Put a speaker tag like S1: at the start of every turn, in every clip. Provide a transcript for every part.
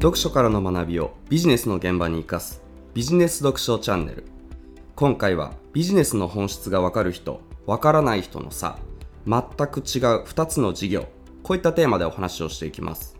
S1: 読書からの学びをビジネスの現場に生かすビジネス読書チャンネル。今回はビジネスの本質がわかる人わからない人の差全く違う2つの事業こういったテーマでお話をしていきます。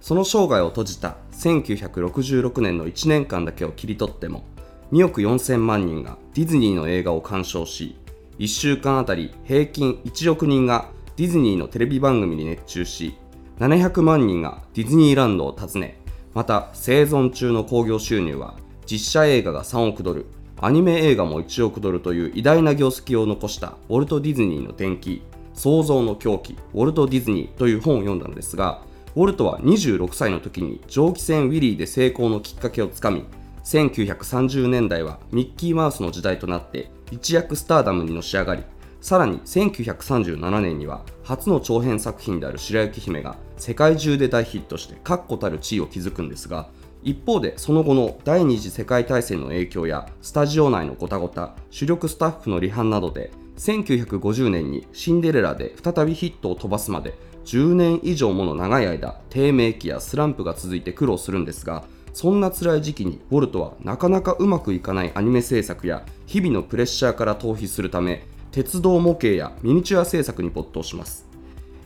S1: その生涯を閉じた1966年の1年間だけを切り取っても2億4000万人がディズニーの映画を鑑賞し1週間あたり平均1億人がディズニーのテレビ番組に熱中し700万人がディズニーランドを訪ねまた生存中の興行収入は実写映画が3億ドルアニメ映画も1億ドルという偉大な業績を残したウォルト・ディズニーの伝記創造の狂気ウォルト・ディズニーという本を読んだのですがウォルトは26歳の時に蒸気船ウィリーで成功のきっかけをつかみ1930年代はミッキーマウスの時代となって一躍スターダムにのし上がりさらに1937年には初の長編作品である白雪姫が世界中で大ヒットして確固たる地位を築くんですが一方でその後の第二次世界大戦の影響やスタジオ内のごたごた主力スタッフの離反などで1950年にシンデレラで再びヒットを飛ばすまで10年以上もの長い間低迷期やスランプが続いて苦労するんですがそんな辛い時期にウォルトはなかなかうまくいかないアニメ制作や日々のプレッシャーから逃避するため鉄道模型やミニチュア制作に没頭します。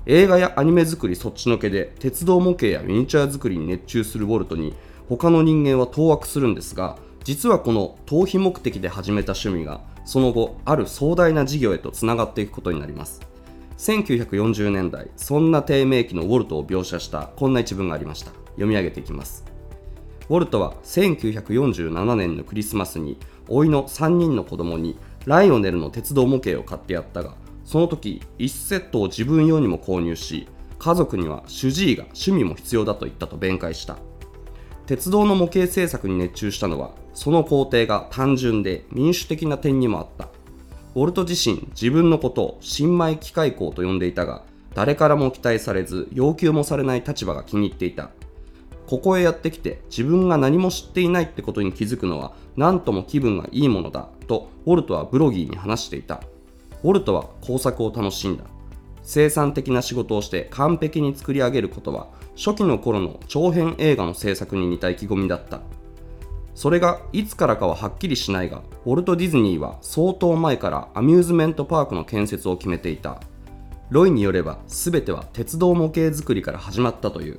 S1: 映画やアニメ作りそっちのけで鉄道模型やミニチュア作りに熱中するウォルトに他の人間は当惑するんですが実はこの逃避目的で始めた趣味がその後ある壮大な事業へとつながっていくことになります。1940年代そんな低迷期のウォルトを描写したこんな一文がありました。読み上げていきます。ウォルトは1947年のクリスマスに甥の3人の子供にライオネルの鉄道模型を買ってやったがその時1セットを自分用にも購入し家族には主治医が趣味も必要だと言ったと弁解した。鉄道の模型製作に熱中したのはその工程が単純で民主的な点にもあった。ウォルト自身自分のことを新米機械工と呼んでいたが誰からも期待されず要求もされない立場が気に入っていた。ここへやってきて自分が何も知っていないってことに気づくのは何とも気分がいいものだとウォルトはブロギーに話していた。ウォルトは工作を楽しんだ。生産的な仕事をして完璧に作り上げることは初期の頃の長編映画の制作に似た意気込みだった。それがいつからかははっきりしないがウォルト・ディズニーは相当前からアミューズメントパークの建設を決めていた。ロイによれば全ては鉄道模型作りから始まったという。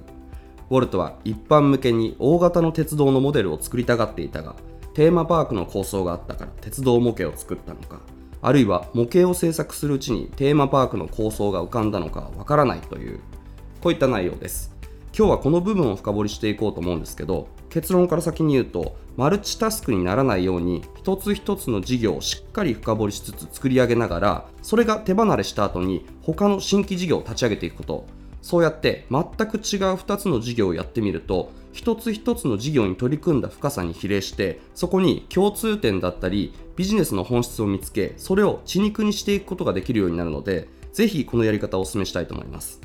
S1: ウォルトは一般向けに大型の鉄道のモデルを作りたがっていたがテーマパークの構想があったから鉄道模型を作ったのかあるいは模型を制作するうちにテーマパークの構想が浮かんだのかわからないというこういった内容です。今日はこの部分を深掘りしていこうと思うんですけど結論から先に言うとマルチタスクにならないように一つ一つの事業をしっかり深掘りしつつ作り上げながらそれが手離れした後に他の新規事業を立ち上げていくこと。そうやって全く違う2つの事業をやってみると一つ一つの事業に取り組んだ深さに比例してそこに共通点だったりビジネスの本質を見つけそれを血肉にしていくことができるようになるのでぜひこのやり方をお勧めしたいと思います。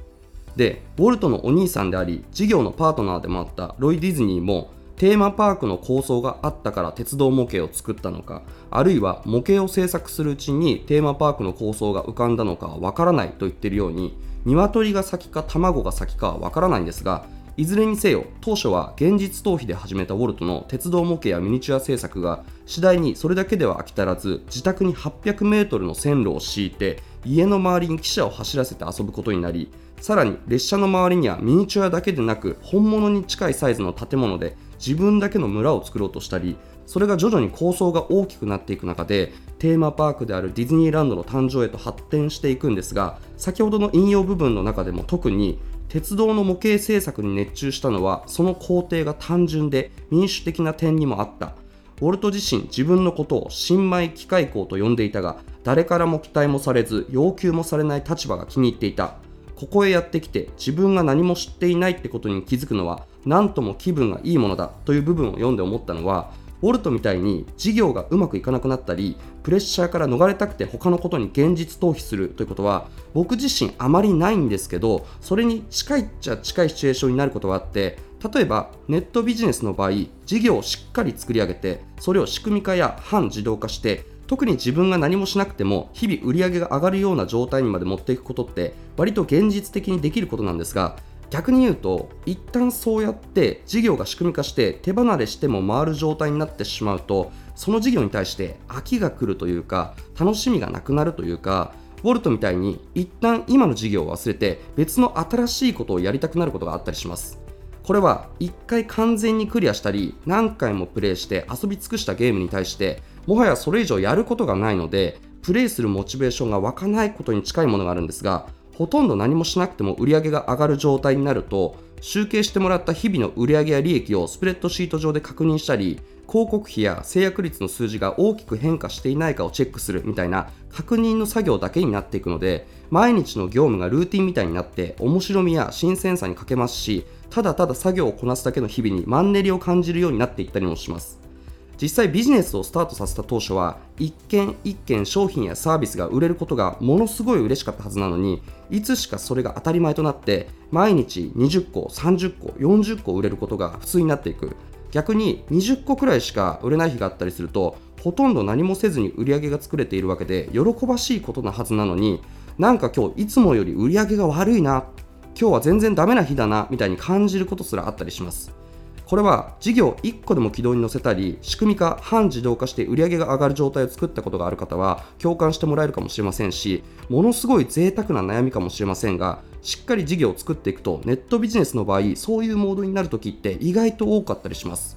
S1: でウォルトのお兄さんであり事業のパートナーでもあったロイ・ディズニーもテーマパークの構想があったから鉄道模型を作ったのかあるいは模型を制作するうちにテーマパークの構想が浮かんだのかはわからないと言っているように鶏が先か卵が先かはわからないんですがいずれにせよ当初は現実逃避で始めたウォルトの鉄道模型やミニチュア制作が次第にそれだけでは飽き足らず自宅に 800m の線路を敷いて家の周りに汽車を走らせて遊ぶことになりさらに列車の周りにはミニチュアだけでなく本物に近いサイズの建物で自分だけの村を作ろうとしたりそれが徐々に構想が大きくなっていく中でテーマパークであるディズニーランドの誕生へと発展していくんですが先ほどの引用部分の中でも特に鉄道の模型製作に熱中したのはその工程が単純で民主的な点にもあった。ウォルト自身自分のことを新米機械工と呼んでいたが誰からも期待もされず要求もされない立場が気に入っていた。ここへやってきて自分が何も知っていないってことに気づくのは何とも気分がいいものだという部分を読んで思ったのはウォルトみたいに事業がうまくいかなくなったりプレッシャーから逃れたくて他のことに現実逃避するということは僕自身あまりないんですけどそれに近いっちゃ近いシチュエーションになることがあって例えばネットビジネスの場合事業をしっかり作り上げてそれを仕組み化や半自動化して特に自分が何もしなくても日々売り上げが上がるような状態にまで持っていくことって割と現実的にできることなんですが逆に言うと一旦そうやって事業が仕組み化して手離れしても回る状態になってしまうとその事業に対して飽きが来るというか楽しみがなくなるというかウォルトみたいに一旦今の事業を忘れて別の新しいことをやりたくなることがあったりします。これは一回完全にクリアしたり何回もプレイして遊び尽くしたゲームに対してもはやそれ以上やることがないのでプレイするモチベーションが湧かないことに近いものがあるんですがほとんど何もしなくても売り上げが上がる状態になると集計してもらった日々の売上や利益をスプレッドシート上で確認したり広告費や制約率の数字が大きく変化していないかをチェックするみたいな確認の作業だけになっていくので毎日の業務がルーティンみたいになって面白みや新鮮さに欠けますしただただ作業をこなすだけの日々にマンネリを感じるようになっていったりもします。実際ビジネスをスタートさせた当初は一件一件商品やサービスが売れることがものすごい嬉しかったはずなのにいつしかそれが当たり前となって毎日20個30個40個売れることが普通になっていく。逆に20個くらいしか売れない日があったりするとほとんど何もせずに売り上げが作れているわけで喜ばしいことなはずなのになんか今日いつもより売り上げが悪いな今日は全然ダメな日だなみたいに感じることすらあったりします。これは事業1個でも軌道に乗せたり仕組み化半自動化して売上が上がる状態を作ったことがある方は共感してもらえるかもしれませんしものすごい贅沢な悩みかもしれませんがしっかり事業を作っていくとネットビジネスの場合そういうモードになるときって意外と多かったりします。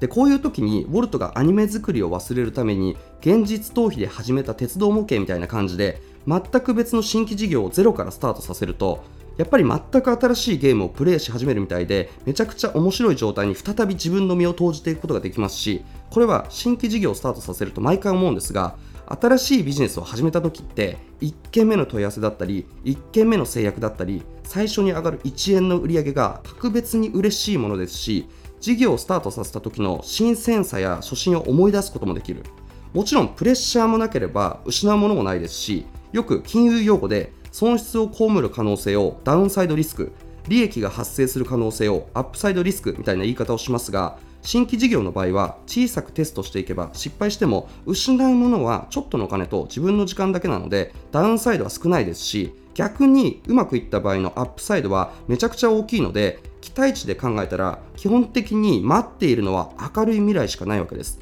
S1: でこういう時にウォルトがアニメ作りを忘れるために現実逃避で始めた鉄道模型みたいな感じで全く別の新規事業をゼロからスタートさせるとやっぱり全く新しいゲームをプレイし始めるみたいでめちゃくちゃ面白い状態に再び自分の身を投じていくことができますしこれは新規事業をスタートさせると毎回思うんですが新しいビジネスを始めた時って1件目の問い合わせだったり1件目の制約だったり最初に上がる1円の売り上げが格別に嬉しいものですし事業をスタートさせた時の新鮮さや初心を思い出すこともできる。もちろんプレッシャーもなければ失うものもないですしよく金融用語で損失を被る可能性をダウンサイドリスク利益が発生する可能性をアップサイドリスクみたいな言い方をしますが新規事業の場合は小さくテストしていけば失敗しても失うものはちょっとのお金と自分の時間だけなのでダウンサイドは少ないですし逆にうまくいった場合のアップサイドはめちゃくちゃ大きいので期待値で考えたら基本的に待っているのは明るい未来しかないわけです。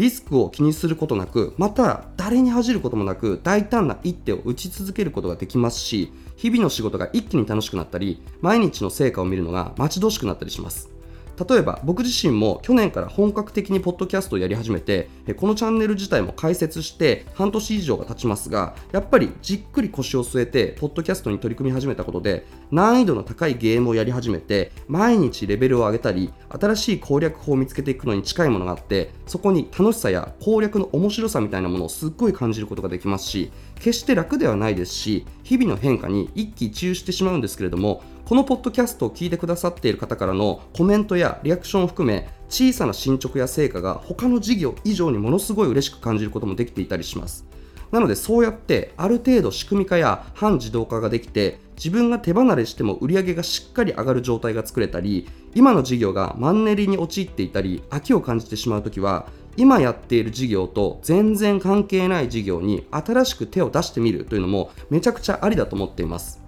S1: リスクを気にすることなくまた誰に恥じることもなく大胆な一手を打ち続けることができますし日々の仕事が一気に楽しくなったり毎日の成果を見るのが待ち遠しくなったりします。例えば僕自身も去年から本格的にポッドキャストをやり始めてこのチャンネル自体も開設して半年以上が経ちますがやっぱりじっくり腰を据えてポッドキャストに取り組み始めたことで難易度の高いゲームをやり始めて毎日レベルを上げたり新しい攻略法を見つけていくのに近いものがあってそこに楽しさや攻略の面白さみたいなものをすっごい感じることができますし決して楽ではないですし日々の変化に一喜一憂してしまうんですけれどもこのポッドキャストを聞いてくださっている方からのコメントやリアクションを含め小さな進捗や成果が他の事業以上にものすごい嬉しく感じることもできていたりします。なのでそうやってある程度仕組み化や半自動化ができて自分が手離れしても売り上げがしっかり上がる状態が作れたり今の事業がマンネリに陥っていたり飽きを感じてしまうときは今やっている事業と全然関係ない事業に新しく手を出してみるというのもめちゃくちゃありだと思っています。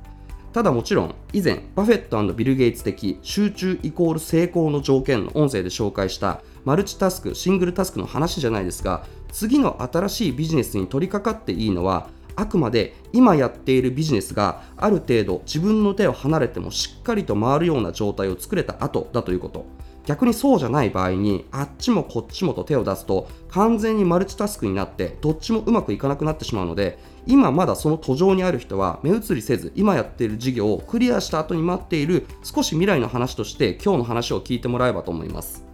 S1: ただもちろん以前バフェットビル・ゲイツ的集中イコール成功の条件の音声で紹介したマルチタスクシングルタスクの話じゃないですが次の新しいビジネスに取り掛かっていいのはあくまで今やっているビジネスがある程度自分の手を離れてもしっかりと回るような状態を作れた後だということ。逆にそうじゃない場合にあっちもこっちもと手を出すと完全にマルチタスクになってどっちもうまくいかなくなってしまうので今まだその途上にある人は目移りせず今やっている事業をクリアした後に待っている少し未来の話として今日の話を聞いてもらえばと思います。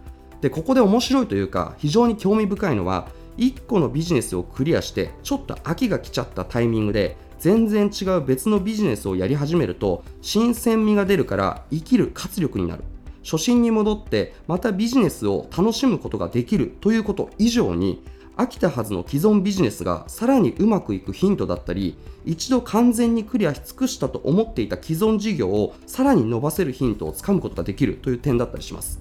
S1: でここで面白いというか非常に興味深いのは1個のビジネスをクリアしてちょっと飽きが来ちゃったタイミングで全然違う別のビジネスをやり始めると新鮮味が出るから生きる活力になる。初心に戻ってまたビジネスを楽しむことができるということ以上に飽きたはずの既存ビジネスがさらにうまくいくヒントだったり一度完全にクリアし尽くしたと思っていた既存事業をさらに伸ばせるヒントをつかむことができるという点だったりします。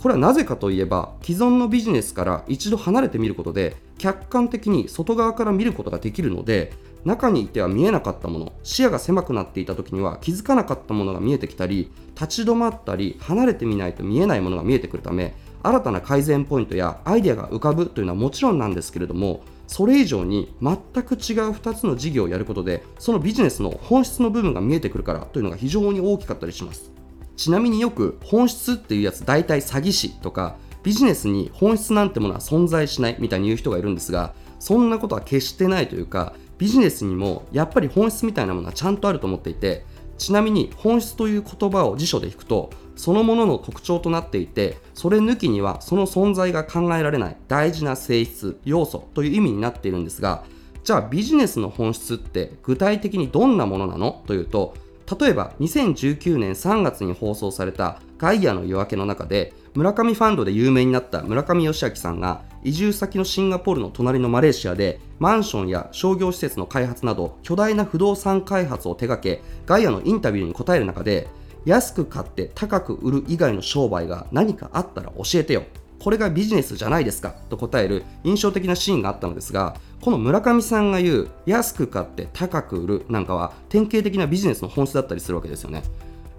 S1: これはなぜかといえば既存のビジネスから一度離れてみることで客観的に外側から見ることができるので中にいては見えなかったもの。視野が狭くなっていた時には気づかなかったものが見えてきたり立ち止まったり離れてみないと見えないものが見えてくるため新たな改善ポイントやアイデアが浮かぶというのはもちろんなんですけれどもそれ以上に全く違う2つの事業をやることでそのビジネスの本質の部分が見えてくるからというのが非常に大きかったりします。ちなみによく本質っていうやつ大体詐欺師とかビジネスに本質なんてものは存在しないみたいに言う人がいるんですがそんなことは決してないというかビジネスにもやっぱり本質みたいなものはちゃんとあると思っていてちなみに本質という言葉を辞書で引くとそのものの特徴となっていてそれ抜きにはその存在が考えられない大事な性質要素という意味になっているんですがじゃあビジネスの本質って具体的にどんなものなの？というと例えば2019年3月に放送されたガイアの夜明けの中で村上ファンドで有名になった村上義明さんが移住先のシンガポールの隣のマレーシアでマンションや商業施設の開発など巨大な不動産開発を手掛けガイアのインタビューに答える中で安く買って高く売る以外の商売が何かあったら教えてよ。これがビジネスじゃないですかと答える印象的なシーンがあったのですがこの村上さんが言う安く買って高く売るなんかは典型的なビジネスの本質だったりするわけですよね。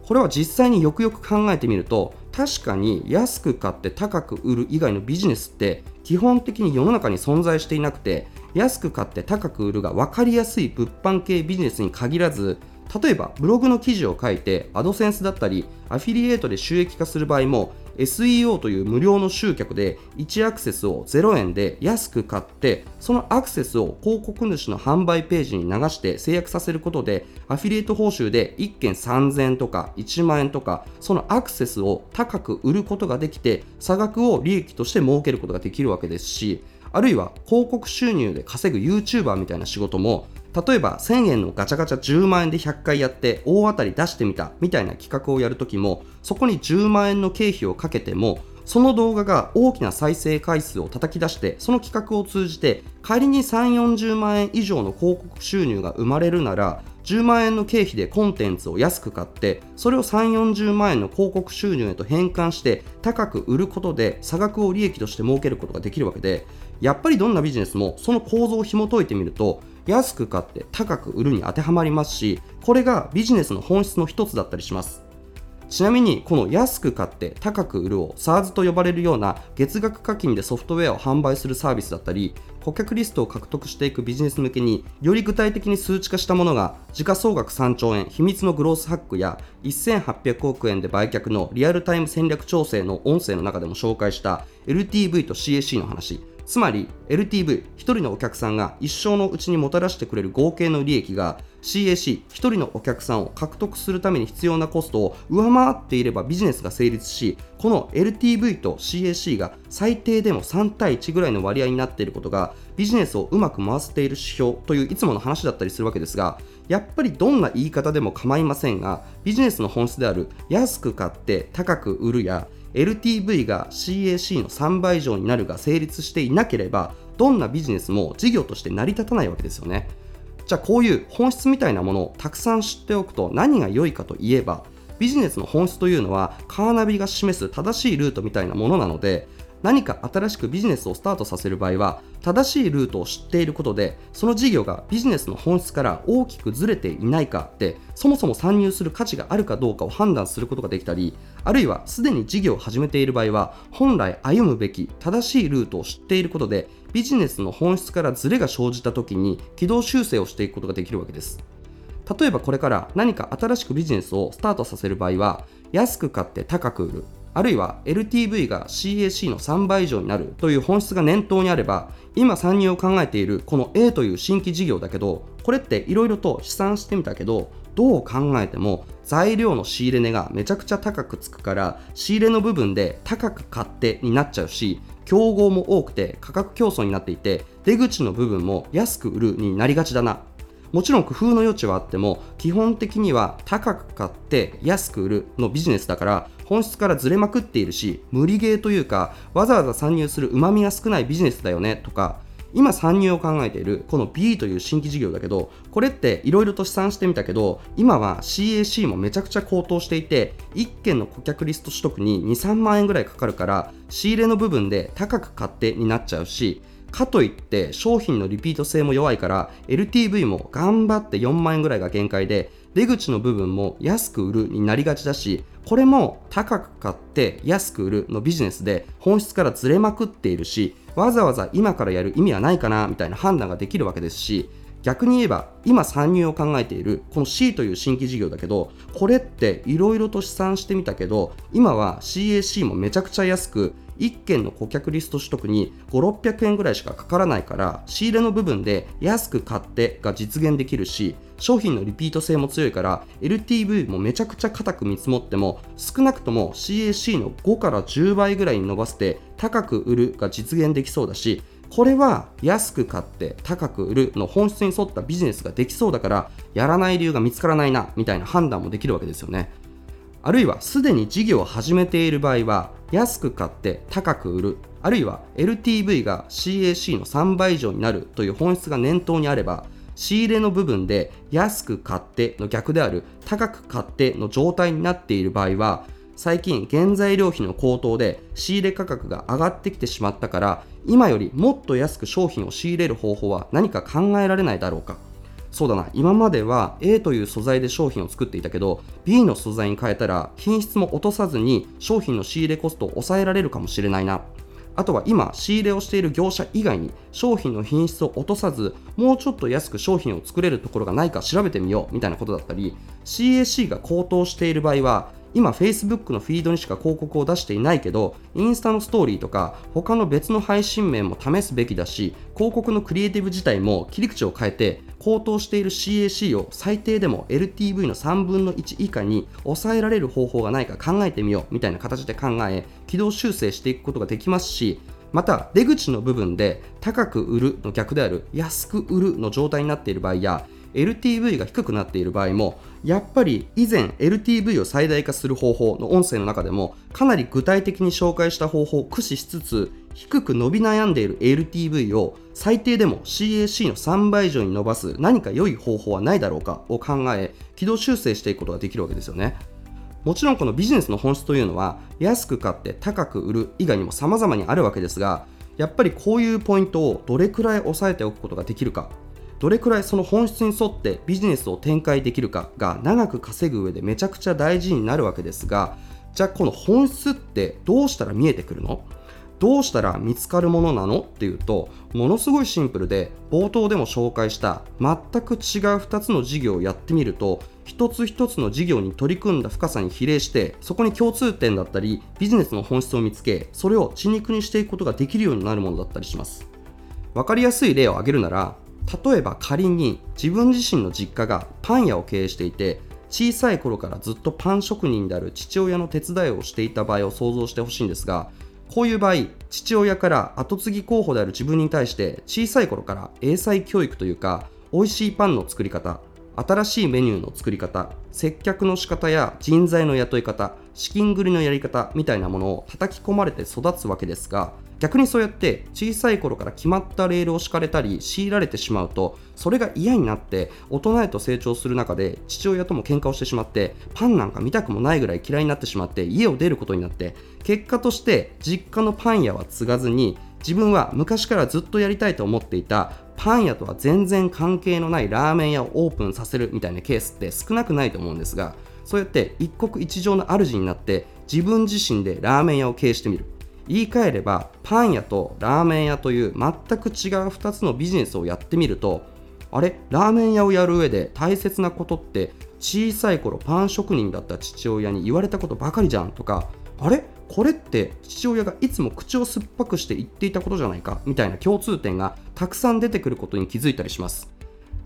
S1: これは実際によくよく考えてみると確かに安く買って高く売る以外のビジネスって基本的に世の中に存在していなくて安く買って高く売るが分かりやすい物販系ビジネスに限らず例えばブログの記事を書いてアドセンスだったりアフィリエイトで収益化する場合も SEO という無料の集客で1アクセスを0円で安く買ってそのアクセスを広告主の販売ページに流して制約させることでアフィリエイト報酬で1件3000円とか1万円とかそのアクセスを高く売ることができて差額を利益として設けることができるわけですしあるいは広告収入で稼ぐ YouTuber みたいな仕事も例えば1000円のガチャガチャ10万円で100回やって大当たり出してみたみたいな企画をやるときもそこに10万円の経費をかけてもその動画が大きな再生回数を叩き出してその企画を通じて仮に3 4 0万円以上の広告収入が生まれるなら10万円の経費でコンテンツを安く買ってそれを3 4 0万円の広告収入へと変換して高く売ることで差額を利益として設けることができるわけでやっぱりどんなビジネスもその構造を紐解いてみると安く買って高く売るに当てはまりますしこれがビジネスの本質の一つだったりします。ちなみにこの安く買って高く売るを SARS と呼ばれるような月額課金でソフトウェアを販売するサービスだったり顧客リストを獲得していくビジネス向けにより具体的に数値化したものが時価総額3兆円秘密のグロースハックや1800億円で売却のリアルタイム戦略調整の音声の中でも紹介した LTV と CAC の話。つまり LTV1 人のお客さんが一生のうちにもたらしてくれる合計の利益が CAC1 人のお客さんを獲得するために必要なコストを上回っていればビジネスが成立しこの LTV と CAC が最低でも3対1ぐらいの割合になっていることがビジネスをうまく回せている指標といういつもの話だったりするわけですがやっぱりどんな言い方でも構いませんがビジネスの本質である安く買って高く売るや LTV が CAC の3倍以上になるが成立していなければどんなビジネスも事業として成り立たないわけですよね。じゃあこういう本質みたいなものをたくさん知っておくと何が良いかといえばビジネスの本質というのはカーナビが示す正しいルートみたいなものなので何か新しくビジネスをスタートさせる場合は正しいルートを知っていることでその事業がビジネスの本質から大きくずれていないかってそもそも参入する価値があるかどうかを判断することができたりあるいはすでに事業を始めている場合は本来歩むべき正しいルートを知っていることでビジネスの本質からズレが生じた時に軌道修正をしていくことができるわけです。例えばこれから何か新しくビジネスをスタートさせる場合は安く買って高く売る。あるいは LTV が CAC の3倍以上になるという本質が念頭にあれば今参入を考えているこの A という新規事業だけどこれっていろいろと試算してみたけどどう考えても材料の仕入れ値がめちゃくちゃ高くつくから仕入れの部分で高く買ってになっちゃうし競合も多くて価格競争になっていて出口の部分も安く売るになりがちだな。もちろん工夫の余地はあっても基本的には高く買って安く売るのビジネスだから本質からずれまくっているし無理ゲーというかわざわざ参入するうまみが少ないビジネスだよねとか今参入を考えているこの B という新規事業だけどこれっていろいろと試算してみたけど今は CAC もめちゃくちゃ高騰していて1件の顧客リスト取得に23万円ぐらいかかるから仕入れの部分で高く買ってになっちゃうしかといって商品のリピート性も弱いから LTV も頑張って4万円ぐらいが限界で出口の部分も安く売るになりがちだしこれも高く買って安く売るのビジネスで本質からずれまくっているしわざわざ今からやる意味はないかなみたいな判断ができるわけですし逆に言えば今参入を考えているこの C という新規事業だけどこれっていろいろと試算してみたけど今は CAC もめちゃくちゃ安く1件の顧客リスト取得に5600円ぐらいしかかからないから仕入れの部分で安く買ってが実現できるし商品のリピート性も強いから LTV もめちゃくちゃ硬く見積もっても少なくとも CAC の5から10倍ぐらいに伸ばして高く売るが実現できそうだしこれは安く買って高く売るの本質に沿ったビジネスができそうだからやらない理由が見つからないなみたいな判断もできるわけですよね。あるいはすでに事業を始めている場合は安く買って高く売る。あるいは LTV が CAC の3倍以上になるという本質が念頭にあれば仕入れの部分で安く買っての逆である高く買っての状態になっている場合は最近原材料費の高騰で仕入れ価格が上がってきてしまったから今よりもっと安く商品を仕入れる方法は何か考えられないだろうか。そうだな。今までは A という素材で商品を作っていたけど B の素材に変えたら品質も落とさずに商品の仕入れコストを抑えられるかもしれないな。あとは今仕入れをしている業者以外に商品の品質を落とさずもうちょっと安く商品を作れるところがないか調べてみようみたいなことだったり CAC が高騰している場合は今 Facebook のフィードにしか広告を出していないけどインスタのストーリーとか他の別の配信面も試すべきだし広告のクリエイティブ自体も切り口を変えて高騰している CAC を最低でも LTV の3分の1以下に抑えられる方法がないか考えてみようみたいな形で考え軌道修正していくことができますしまた出口の部分で高く売るの逆である安く売るの状態になっている場合や LTV が低くなっている場合もやっぱり以前 LTV を最大化する方法の音声の中でもかなり具体的に紹介した方法を駆使しつつ低く伸び悩んでいる LTV を最低でも CAC の3倍以上に伸ばす何か良い方法はないだろうかを考え軌道修正していくことができるわけですよね。もちろんこのビジネスの本質というのは安く買って高く売る以外にも様々にあるわけですがやっぱりこういうポイントをどれくらい押さえておくことができるかどれくらいその本質に沿ってビジネスを展開できるかが長く稼ぐ上でめちゃくちゃ大事になるわけですがじゃあこの本質ってどうしたら見えてくるの？どうしたら見つかるものなの？っていうとものすごいシンプルで冒頭でも紹介した全く違う2つの事業をやってみると一つ一つの事業に取り組んだ深さに比例してそこに共通点だったりビジネスの本質を見つけそれを血肉にしていくことができるようになるものだったりします。分かりやすい例を挙げるなら例えば仮に自分自身の実家がパン屋を経営していて小さい頃からずっとパン職人である父親の手伝いをしていた場合を想像してほしいんですがこういう場合父親から後継ぎ候補である自分に対して小さい頃から英才教育というか美味しいパンの作り方新しいメニューの作り方接客の仕方や人材の雇い方資金繰りのやり方みたいなものを叩き込まれて育つわけですが逆にそうやって小さい頃から決まったレールを敷かれたり強いられてしまうとそれが嫌になって大人へと成長する中で父親とも喧嘩をしてしまってパンなんか見たくもないぐらい嫌いになってしまって家を出ることになって結果として実家のパン屋は継がずに自分は昔からずっとやりたいと思っていたパン屋とは全然関係のないラーメン屋をオープンさせるみたいなケースって少なくないと思うんですがそうやって一国一城の主になって自分自身でラーメン屋を経営してみる。言い換えればパン屋とラーメン屋という全く違う2つのビジネスをやってみるとあれ？ラーメン屋をやる上で大切なことって小さい頃パン職人だった父親に言われたことばかりじゃんとかあれ？これって父親がいつも口を酸っぱくして言っていたことじゃないかみたいな共通点がたくさん出てくることに気づいたりします。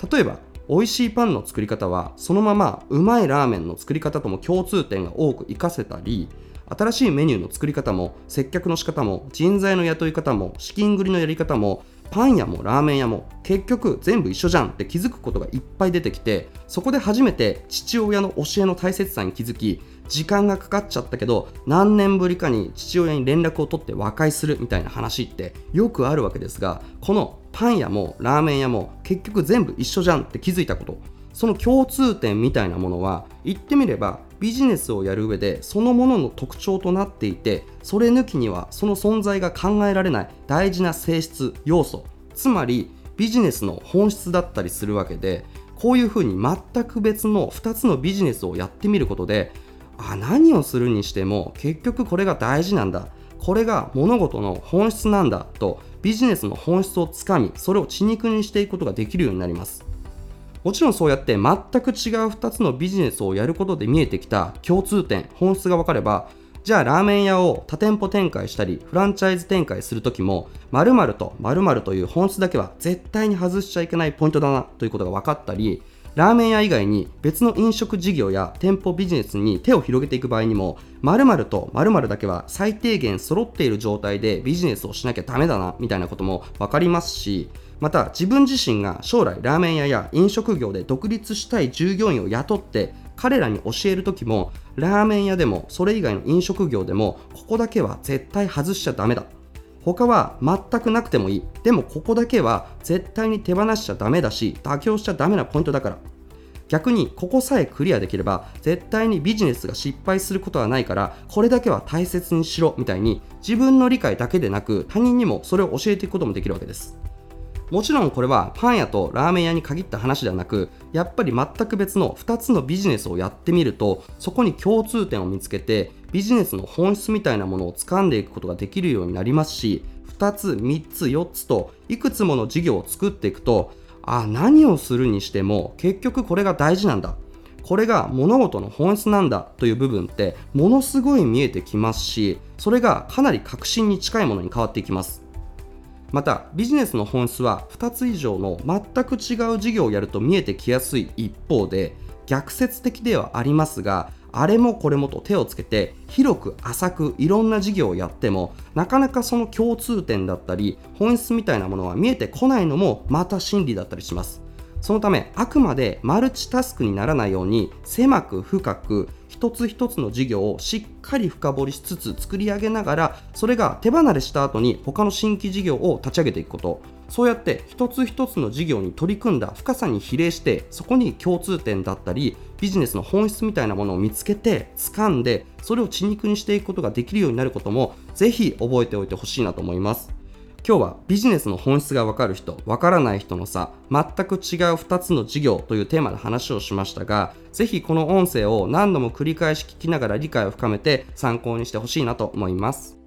S1: 例えば美味しいパンの作り方はそのままうまいラーメンの作り方とも共通点が多く活かせたり新しいメニューの作り方も接客の仕方も人材の雇い方も資金繰りのやり方もパン屋もラーメン屋も結局全部一緒じゃんって気づくことがいっぱい出てきてそこで初めて父親の教えの大切さに気づき時間がかかっちゃったけど何年ぶりかに父親に連絡を取って和解するみたいな話ってよくあるわけですがこのパン屋もラーメン屋も結局全部一緒じゃんって気づいたことその共通点みたいなものは言ってみればビジネスをやる上でそのものの特徴となっていてそれ抜きにはその存在が考えられない大事な性質要素つまりビジネスの本質だったりするわけでこういうふうに全く別の2つのビジネスをやってみることであ何をするにしても結局これが大事なんだこれが物事の本質なんだとビジネスの本質をつかみそれを血肉にしていくことができるようになります。もちろんそうやって全く違う2つのビジネスをやることで見えてきた共通点本質が分かればじゃあラーメン屋を多店舗展開したりフランチャイズ展開するときも〇〇と〇〇という本質だけは絶対に外しちゃいけないポイントだなということが分かったりラーメン屋以外に別の飲食事業や店舗ビジネスに手を広げていく場合にも〇〇と〇〇だけは最低限揃っている状態でビジネスをしなきゃダメだなみたいなことも分かりますしまた自分自身が将来ラーメン屋や飲食業で独立したい従業員を雇って彼らに教える時もラーメン屋でもそれ以外の飲食業でもここだけは絶対外しちゃダメだ。他は全くなくてもいい。でもここだけは絶対に手放しちゃダメだし妥協しちゃダメなポイントだから。逆にここさえクリアできれば絶対にビジネスが失敗することはないからこれだけは大切にしろみたいに自分の理解だけでなく他人にもそれを教えていくこともできるわけです。もちろんこれはパン屋とラーメン屋に限った話ではなくやっぱり全く別の2つのビジネスをやってみるとそこに共通点を見つけてビジネスの本質みたいなものを掴んでいくことができるようになりますし2つ3つ4つといくつもの事業を作っていくとあ何をするにしても結局これが大事なんだ。これが物事の本質なんだという部分ってものすごい見えてきますしそれがかなり確信に近いものに変わっていきます。またビジネスの本質は2つ以上の全く違う事業をやると見えてきやすい一方で逆説的ではありますがあれもこれもと手をつけて広く浅くいろんな事業をやってもなかなかその共通点だったり本質みたいなものは見えてこないのもまた真理だったりします。そのためあくまでマルチタスクにならないように狭く深く一つ一つの事業をしっかり深掘りしつつ作り上げながらそれが手離れした後に他の新規事業を立ち上げていくこと。そうやって一つ一つの事業に取り組んだ深さに比例してそこに共通点だったりビジネスの本質みたいなものを見つけて掴んでそれを血肉にしていくことができるようになることもぜひ覚えておいてほしいなと思います。今日はビジネスの本質がわかる人、わからない人の差、全く違う2つの事業というテーマで話をしましたが、ぜひこの音声を何度も繰り返し聞きながら理解を深めて参考にしてほしいなと思います。